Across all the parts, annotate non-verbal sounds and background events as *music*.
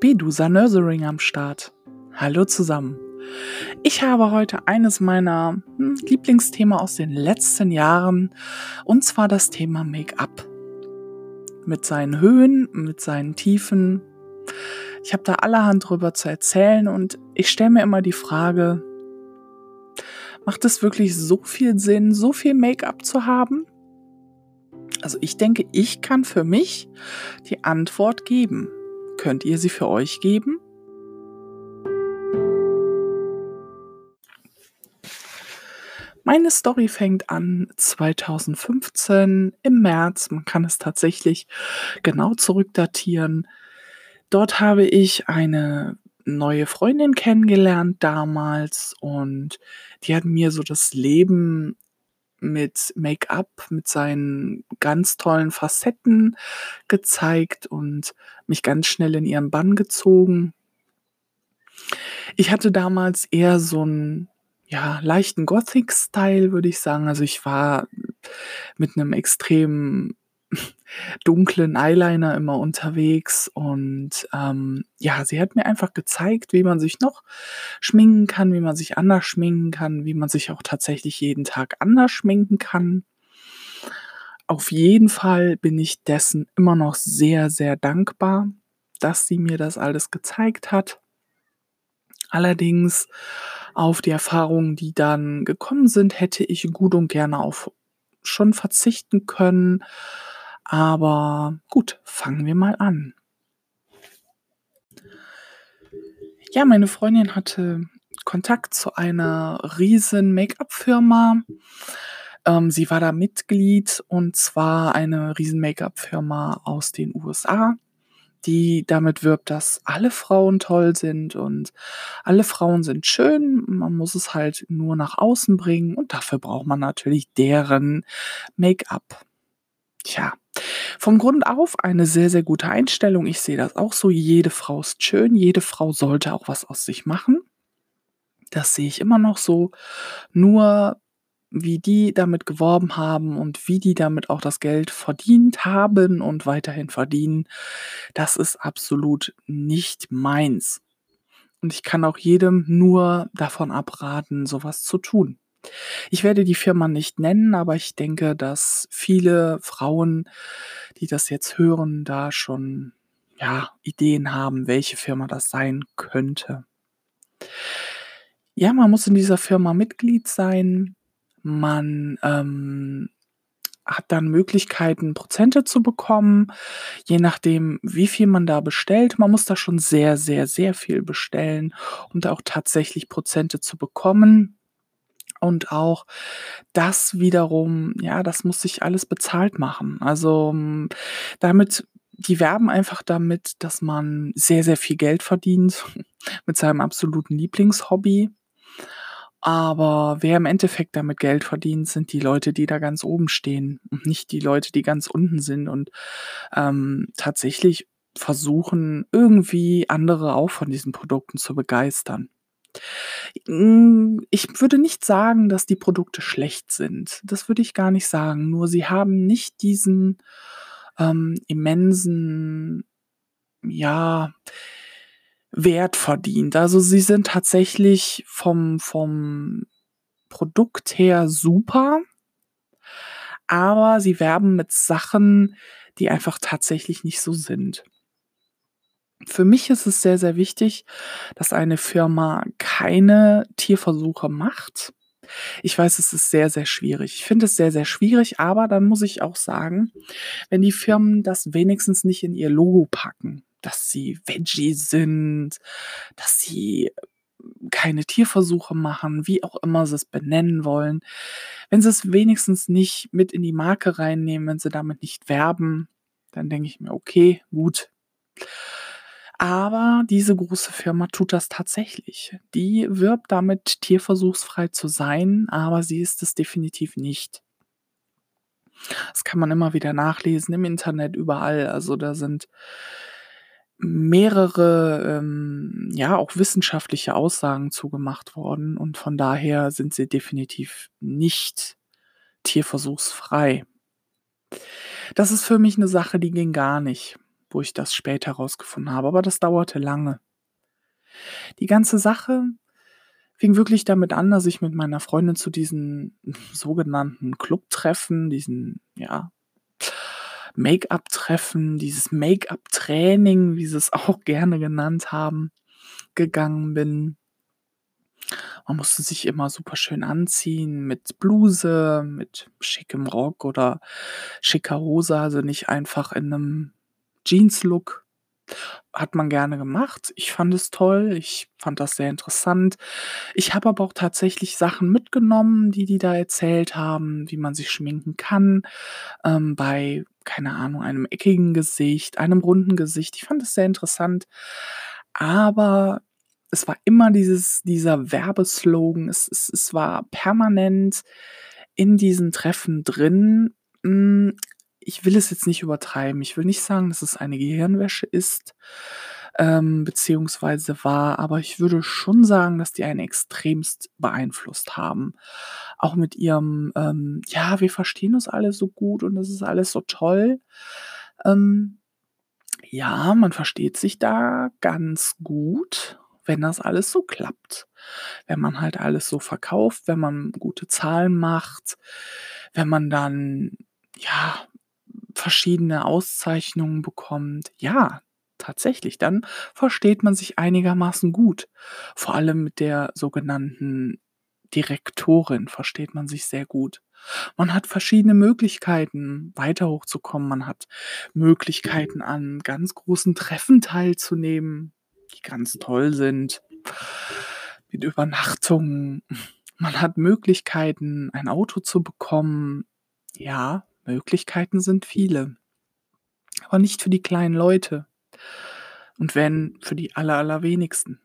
Bedusa Nursering am Start. Hallo zusammen. Ich habe heute eines meiner hm, Lieblingsthemen aus den letzten Jahren und zwar das Thema Make-up. Mit seinen Höhen, mit seinen Tiefen. Ich habe da allerhand drüber zu erzählen und ich stelle mir immer die Frage, macht es wirklich so viel Sinn, so viel Make-up zu haben? Also ich denke, ich kann für mich die Antwort geben. Könnt ihr sie für euch geben? Meine Story fängt an 2015 im März. Man kann es tatsächlich genau zurückdatieren. Dort habe ich eine neue Freundin kennengelernt damals und die hat mir so das Leben mit Make-up, mit seinen ganz tollen Facetten gezeigt und mich ganz schnell in ihren Bann gezogen. Ich hatte damals eher so einen ja, leichten Gothic-Style, würde ich sagen. Also ich war mit einem extrem *laughs* dunklen Eyeliner immer unterwegs und ähm, ja, sie hat mir einfach gezeigt, wie man sich noch schminken kann, wie man sich anders schminken kann, wie man sich auch tatsächlich jeden Tag anders schminken kann. Auf jeden Fall bin ich dessen immer noch sehr, sehr dankbar, dass sie mir das alles gezeigt hat. Allerdings auf die Erfahrungen, die dann gekommen sind, hätte ich gut und gerne auf schon verzichten können aber gut, fangen wir mal an. Ja, meine Freundin hatte Kontakt zu einer riesen Make-up-Firma. Ähm, sie war da Mitglied und zwar eine riesen Make-up-Firma aus den USA, die damit wirbt, dass alle Frauen toll sind und alle Frauen sind schön. Man muss es halt nur nach außen bringen und dafür braucht man natürlich deren Make-up. Tja, von Grund auf eine sehr, sehr gute Einstellung. Ich sehe das auch so. Jede Frau ist schön, jede Frau sollte auch was aus sich machen. Das sehe ich immer noch so. Nur wie die damit geworben haben und wie die damit auch das Geld verdient haben und weiterhin verdienen, das ist absolut nicht meins. Und ich kann auch jedem nur davon abraten, sowas zu tun. Ich werde die Firma nicht nennen, aber ich denke, dass viele Frauen, die das jetzt hören, da schon ja, Ideen haben, welche Firma das sein könnte. Ja, man muss in dieser Firma Mitglied sein. Man ähm, hat dann Möglichkeiten, Prozente zu bekommen, je nachdem, wie viel man da bestellt. Man muss da schon sehr, sehr, sehr viel bestellen, um da auch tatsächlich Prozente zu bekommen. Und auch das wiederum, ja, das muss sich alles bezahlt machen. Also hm, damit, die werben einfach damit, dass man sehr, sehr viel Geld verdient *laughs* mit seinem absoluten Lieblingshobby. Aber wer im Endeffekt damit Geld verdient, sind die Leute, die da ganz oben stehen und nicht die Leute, die ganz unten sind und ähm, tatsächlich versuchen, irgendwie andere auch von diesen Produkten zu begeistern. Hm, ich würde nicht sagen, dass die Produkte schlecht sind. Das würde ich gar nicht sagen. Nur sie haben nicht diesen, ähm, immensen, ja, Wert verdient. Also, sie sind tatsächlich vom vom Produkt her super aber sie werben mit Sachen, die einfach tatsächlich nicht so sind. Für mich ist es sehr, sehr wichtig, dass eine Firma keine Tierversuche macht. Ich weiß, es ist sehr, sehr schwierig. Ich finde es sehr, sehr schwierig, aber dann muss ich auch sagen, wenn die Firmen das wenigstens nicht in ihr Logo packen, dass sie Veggie sind, dass sie keine Tierversuche machen, wie auch immer sie es benennen wollen. Wenn sie es wenigstens nicht mit in die Marke reinnehmen, wenn sie damit nicht werben, dann denke ich mir, okay, gut. Aber diese große Firma tut das tatsächlich. Die wirbt damit, tierversuchsfrei zu sein, aber sie ist es definitiv nicht. Das kann man immer wieder nachlesen im Internet, überall. Also da sind mehrere, ähm, ja, auch wissenschaftliche Aussagen zugemacht worden und von daher sind sie definitiv nicht tierversuchsfrei. Das ist für mich eine Sache, die ging gar nicht. Wo ich das später rausgefunden habe, aber das dauerte lange. Die ganze Sache fing wirklich damit an, dass ich mit meiner Freundin zu diesen *laughs* sogenannten Clubtreffen, diesen, ja, Make-up-Treffen, dieses Make-up-Training, wie sie es *laughs* auch gerne genannt haben, gegangen bin. Man musste sich immer super schön anziehen mit Bluse, mit schickem Rock oder schicker Hose, also nicht einfach in einem Jeans-Look. Hat man gerne gemacht. Ich fand es toll. Ich fand das sehr interessant. Ich habe aber auch tatsächlich Sachen mitgenommen, die die da erzählt haben, wie man sich schminken kann, ähm, bei, keine Ahnung, einem eckigen Gesicht, einem runden Gesicht. Ich fand es sehr interessant. Aber es war immer dieses dieser Werbeslogan. Es es es war permanent in diesen Treffen drin. Ich will es jetzt nicht übertreiben. Ich will nicht sagen, dass es eine Gehirnwäsche ist, ähm, beziehungsweise war, aber ich würde schon sagen, dass die einen extremst beeinflusst haben. Auch mit ihrem, ähm: „Ja, wir verstehen uns alle so gut und das ist alles so toll.“ Ähm, ja, man versteht sich da ganz gut wenn das alles so klappt. Wenn man halt alles so verkauft, wenn man gute Zahlen macht, wenn man dann, ja, verschiedene Auszeichnungen bekommt. Ja, tatsächlich, dann versteht man sich einigermaßen gut. Vor allem mit der sogenannten Direktorin versteht man sich sehr gut. Man hat verschiedene Möglichkeiten, weiter hochzukommen. Man hat Möglichkeiten, an ganz großen Treffen teilzunehmen die ganz toll sind, mit Übernachtungen. Man hat Möglichkeiten, ein Auto zu bekommen. Ja, Möglichkeiten sind viele. Aber nicht für die kleinen Leute. Und wenn, für die aller, allerwenigsten.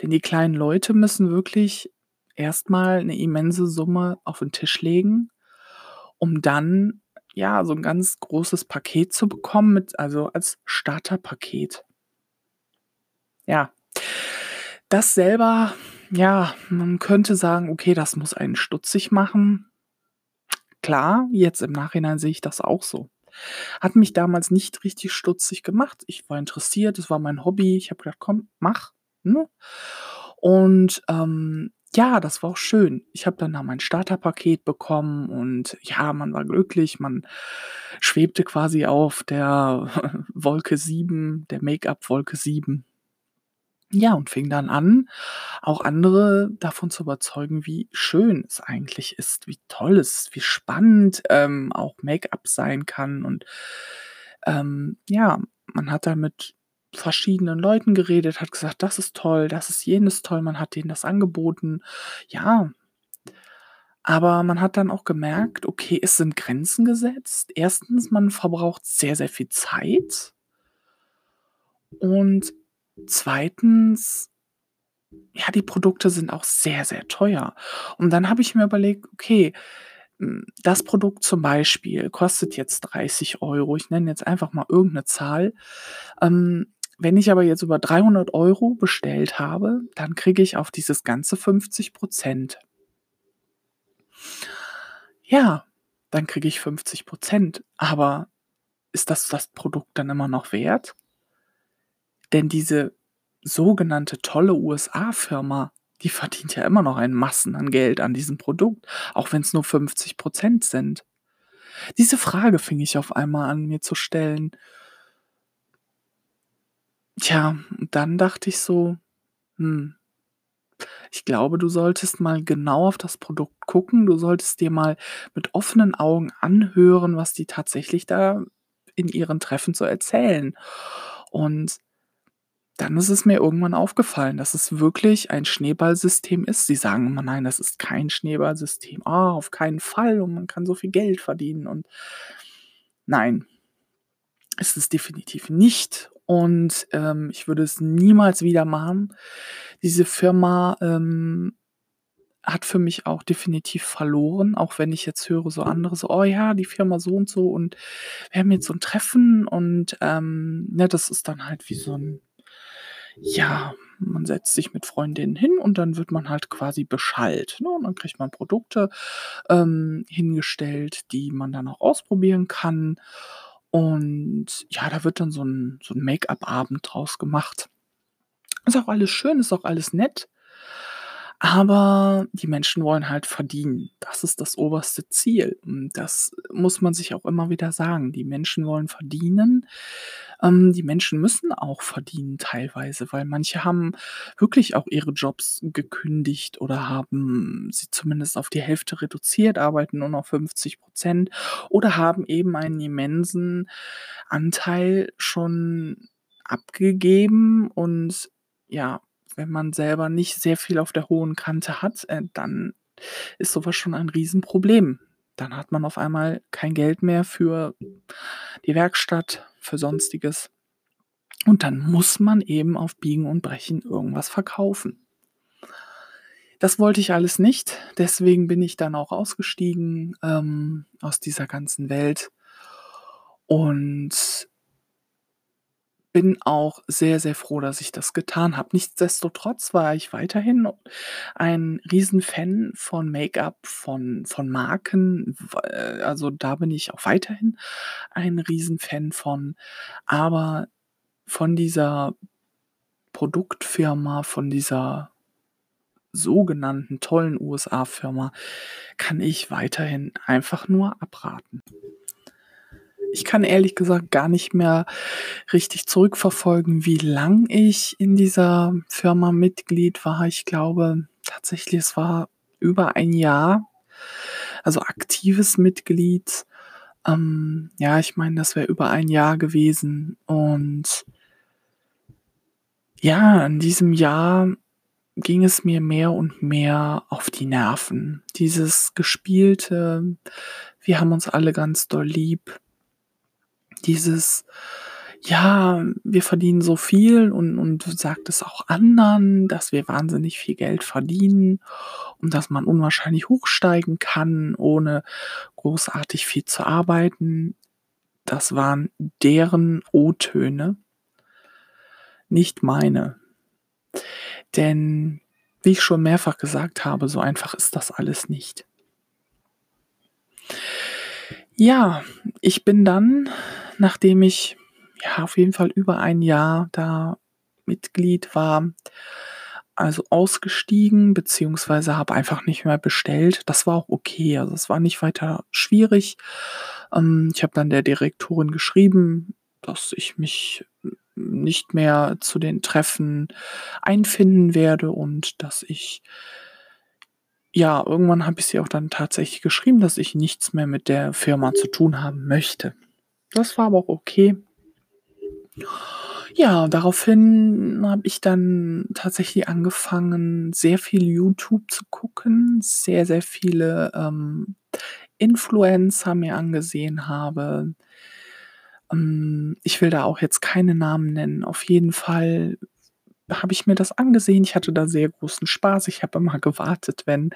Denn die kleinen Leute müssen wirklich erstmal eine immense Summe auf den Tisch legen, um dann ja so ein ganz großes Paket zu bekommen mit also als Starterpaket. Ja. Das selber, ja, man könnte sagen, okay, das muss einen stutzig machen. Klar, jetzt im Nachhinein sehe ich das auch so. Hat mich damals nicht richtig stutzig gemacht. Ich war interessiert, es war mein Hobby. Ich habe gedacht: „Komm, mach“, ne? Und, ähm, ja, das war auch schön. Ich habe dann da mein Starterpaket bekommen und ja, man war glücklich. Man schwebte quasi auf der *laughs* Wolke 7, der Make-up-Wolke 7. Ja, und fing dann an, auch andere davon zu überzeugen, wie schön es eigentlich ist, wie toll es ist, wie spannend, ähm, auch Make-up sein kann. Und, ähm, ja, man hat da mit verschiedenen Leuten geredet, hat gesagt: „Das ist toll, das ist jenes toll.“ Man hat denen das angeboten. Ja, aber man hat dann auch gemerkt, okay, es sind Grenzen gesetzt. Erstens, man verbraucht sehr, sehr viel Zeit. Und Zweitens, ja, die Produkte sind auch sehr, sehr teuer. Und dann habe ich mir überlegt, okay, hm, das Produkt zum Beispiel kostet jetzt 30 Euro. Ich nenne jetzt einfach mal irgendeine Zahl. Ähm, wenn ich aber jetzt über 300 Euro bestellt habe, dann kriege ich auf dieses ganze 50% Ja, dann kriege ich 50% Aber ist das das Produkt dann immer noch wert? Denn diese sogenannte tolle USA-Firma, die verdient ja immer noch ein Massen an Geld an diesem Produkt, auch wenn es nur 50% sind. Diese Frage fing ich auf einmal an, mir zu stellen. Tja, dann dachte ich so, hm, ich glaube, du solltest mal genau auf das Produkt gucken. Du solltest dir mal mit offenen Augen anhören, was die tatsächlich da in ihren Treffen so erzählen. Und dann ist es mir irgendwann aufgefallen, dass es wirklich ein Schneeballsystem ist. Sie sagen immer: „Nein, das ist kein Schneeballsystem. Ah, auf keinen Fall und man kann so viel Geld verdienen“ und nein, ist es definitiv nicht und, ähm, ich würde es niemals wieder machen. Diese Firma, ähm, hat für mich auch definitiv verloren, auch wenn ich jetzt höre so andere so: „Oh ja, die Firma so und so und wir haben jetzt so 'n Treffen“ und, ähm, ne, das ist dann halt wie so 'n ja, man setzt sich mit Freundinnen hin und dann wird man halt quasi beschallt, ne? Und dann kriegt man Produkte, ähm, hingestellt, die man dann auch ausprobieren kann. Und ja, da wird dann so 'n so 'n Make-up-Abend draus gemacht. Ist auch alles schön, ist auch alles nett. Aber die Menschen wollen halt verdienen. Das ist das oberste Ziel. Das muss man sich auch immer wieder sagen. Die Menschen wollen verdienen. Ähm, die Menschen müssen auch verdienen teilweise, weil manche haben wirklich auch ihre Jobs gekündigt oder haben sie zumindest auf die Hälfte reduziert, arbeiten nur noch 50 % oder haben eben einen immensen Anteil schon abgegeben und ja, wenn man selber nicht sehr viel auf der hohen Kante hat, äh, dann ist so was schon ein Riesenproblem. Dann hat man auf einmal kein Geld mehr für die Werkstatt, für Sonstiges. Und dann muss man eben auf Biegen und Brechen irgendwas verkaufen. Das wollte ich alles nicht, deswegen bin ich dann auch ausgestiegen, ähm, aus dieser ganzen Welt und bin auch sehr, sehr froh, dass ich das getan habe. Nichtsdestotrotz war ich weiterhin ein Riesenfan von Make-up, von von Marken, äh, also, da bin ich auch weiterhin ein Riesenfan von. Aber von dieser Produktfirma, von dieser sogenannten tollen USA-Firma kann ich weiterhin einfach nur abraten. Ich kann ehrlich gesagt gar nicht mehr richtig zurückverfolgen, wie lang ich in dieser Firma Mitglied war. Ich glaube tatsächlich, es war über ein Jahr, also aktives Mitglied. Ähm, ja, ich meine, das wäre über ein Jahr gewesen und ja, in diesem Jahr ging es mir mehr und mehr auf die Nerven. Dieses Gespielte, wir haben uns alle ganz doll lieb. Dieses, ja, wir verdienen so viel und und sagt es auch anderen, dass wir wahnsinnig viel Geld verdienen und dass man unwahrscheinlich hochsteigen kann, ohne großartig viel zu arbeiten. Das waren deren O-Töne nicht meine. Denn wie ich schon mehrfach gesagt habe, so einfach ist das alles nicht. Ja, ich bin dann, nachdem ich, ja, auf jeden Fall über ein Jahr da Mitglied war, also ausgestiegen, beziehungsweise habe einfach nicht mehr bestellt. Das war auch okay. Also, es war nicht weiter schwierig. Ähm, ich habe dann der Direktorin geschrieben, dass ich mich nicht mehr zu den Treffen einfinden werde und dass ich ja, irgendwann habe ich sie auch dann tatsächlich geschrieben, dass ich nichts mehr mit der Firma zu tun haben möchte. Das war aber auch okay. Ja, daraufhin habe ich dann tatsächlich angefangen, sehr viel YouTube zu gucken, sehr, sehr viele, ähm, Influencer mir angesehen habe. Ähm, ich will da auch jetzt keine Namen nennen. Auf jeden Fall habe ich mir das angesehen. Ich hatte da sehr großen Spaß. Ich habe immer gewartet, wenn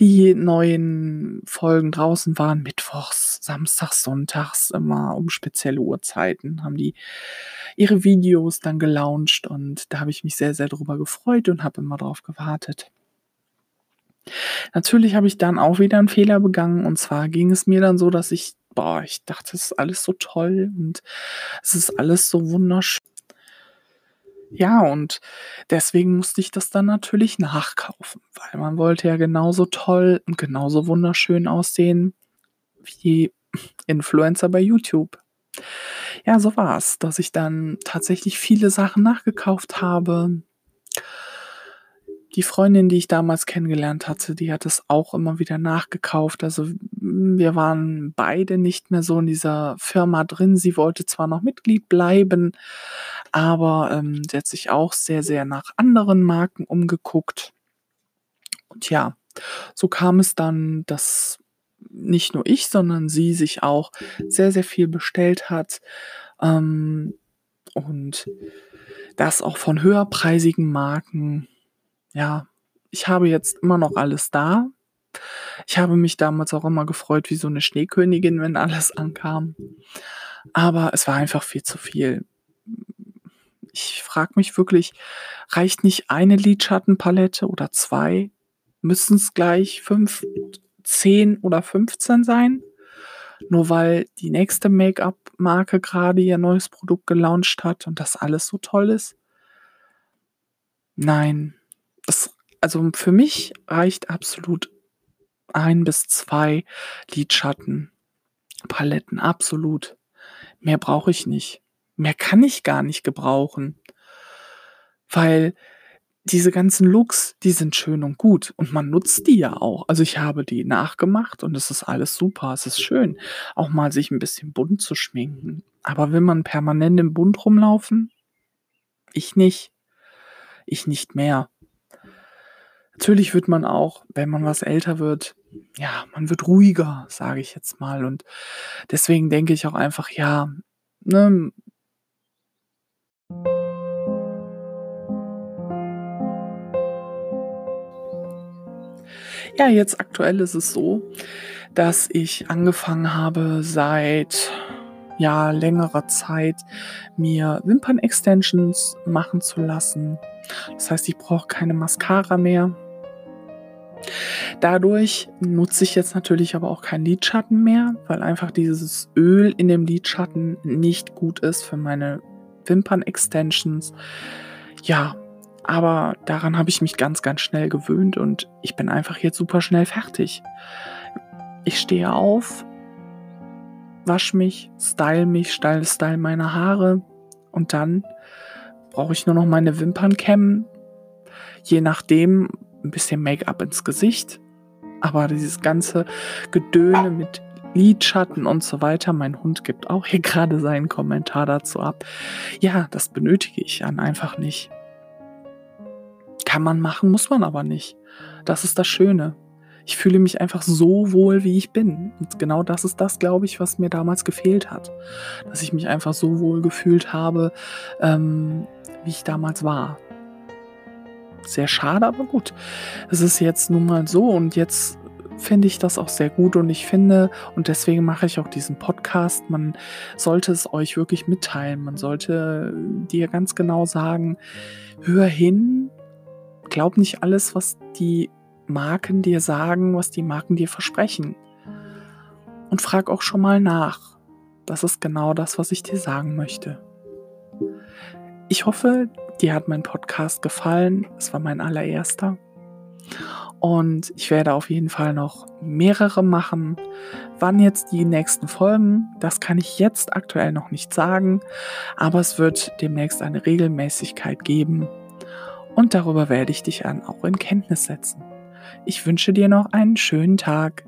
die neuen Folgen draußen waren, mittwochs, samstags, sonntags, immer um spezielle Uhrzeiten haben die ihre Videos dann gelauncht und da habe ich mich sehr, sehr drüber gefreut und habe immer drauf gewartet. Natürlich habe ich dann auch wieder 'n Fehler begangen und zwar ging es mir dann so, dass ich boah, ich dachte, es ist alles so toll und es ist alles so wundersch ja, und deswegen musste ich das dann natürlich nachkaufen, weil man wollte ja genauso toll und genauso wunderschön aussehen wie Influencer bei YouTube. Ja, so war's, dass ich dann tatsächlich viele Sachen nachgekauft habe. Die Freundin, die ich damals kennengelernt hatte, die hat es auch immer wieder nachgekauft. Also, hm, wir waren beide nicht mehr so in dieser Firma drin. Sie wollte zwar noch Mitglied bleiben, aber, ähm, sie hat sich auch sehr, sehr nach anderen Marken umgeguckt. Und ja, so kam es dann, dass nicht nur ich, sondern sie sich auch sehr, sehr viel bestellt hat, ähm, und das auch von höherpreisigen Marken. Ja, ich habe jetzt immer noch alles da. Ich habe mich damals auch immer gefreut wie so 'ne Schneekönigin, wenn alles ankam. Aber es war einfach viel zu viel. Ich frage mich wirklich, reicht nicht eine Lidschattenpalette oder 2? Müssen's gleich 5, 10 oder 15 sein? nur weil die nächste Make-up-Marke gerade ihr neues Produkt gelauncht hat und das alles so toll ist. Nein, das, also für mich reicht absolut ein bis zwei Lidschatten, Paletten, absolut. Mehr brauche ich nicht. Mehr kann ich gar nicht gebrauchen. Weil diese ganzen Looks, die sind schön und gut und man nutzt die ja auch. Also ich habe die nachgemacht und es ist alles super. Es ist schön, auch mal sich ein bisschen bunt zu schminken. Aber will man permanent im Bunt rumlaufen? Ich nicht. Ich nicht mehr. Natürlich wird man auch, wenn man was älter wird, ja, man wird ruhiger, sage ich jetzt mal. Und deswegen denke ich auch einfach, ja, ne, Ja, jetzt aktuell ist es so, dass ich angefangen habe seit ja längerer Zeit mir Wimpern-Extensions machen zu lassen. Das heißt, ich brauche keine Mascara mehr. Dadurch nutze ich jetzt natürlich aber auch keinen Lidschatten mehr, weil einfach dieses Öl in dem Lidschatten nicht gut ist für meine Wimpern-Extensions. Ja, aber daran habe ich mich ganz, ganz schnell gewöhnt und ich bin einfach jetzt super schnell fertig. Ich stehe auf, wasche mich, style mich, style, style meine Haare und dann brauche ich nur noch meine Wimpern kämmen. Je nachdem ein bisschen Make-up ins Gesicht. Aber dieses ganze Gedöne mit Lidschatten und so weiter. Mein Hund gibt auch hier *laughs* gerade seinen Kommentar dazu ab. Ja, das benötige ich dann einfach nicht. Kann man machen, muss man aber nicht. Das ist das Schöne. Ich fühle mich einfach so wohl, wie ich bin. Und genau das ist das, glaube ich, was mir damals gefehlt hat. Dass ich mich einfach so wohl gefühlt habe, ähm, wie ich damals war. Sehr schade, aber gut. Es ist jetzt nun mal so und jetzt finde ich das auch sehr gut und ich finde, und deswegen mache ich auch diesen Podcast, man sollte es euch wirklich mitteilen. Man sollte dir ganz genau sagen, hör hin, glaub nicht alles, was die Marken dir sagen, was die Marken dir versprechen. Und frag auch schon mal nach. Das ist genau das, was ich dir sagen möchte. Ich hoffe, dir hat mein Podcast gefallen. Es war mein allererster. Und ich werde auf jeden Fall noch mehrere machen. Wann jetzt die nächsten Folgen, das kann ich jetzt aktuell noch nicht sagen. Aber es wird demnächst eine Regelmäßigkeit geben und darüber werde ich dich dann auch in Kenntnis setzen. Ich wünsche dir noch einen schönen Tag.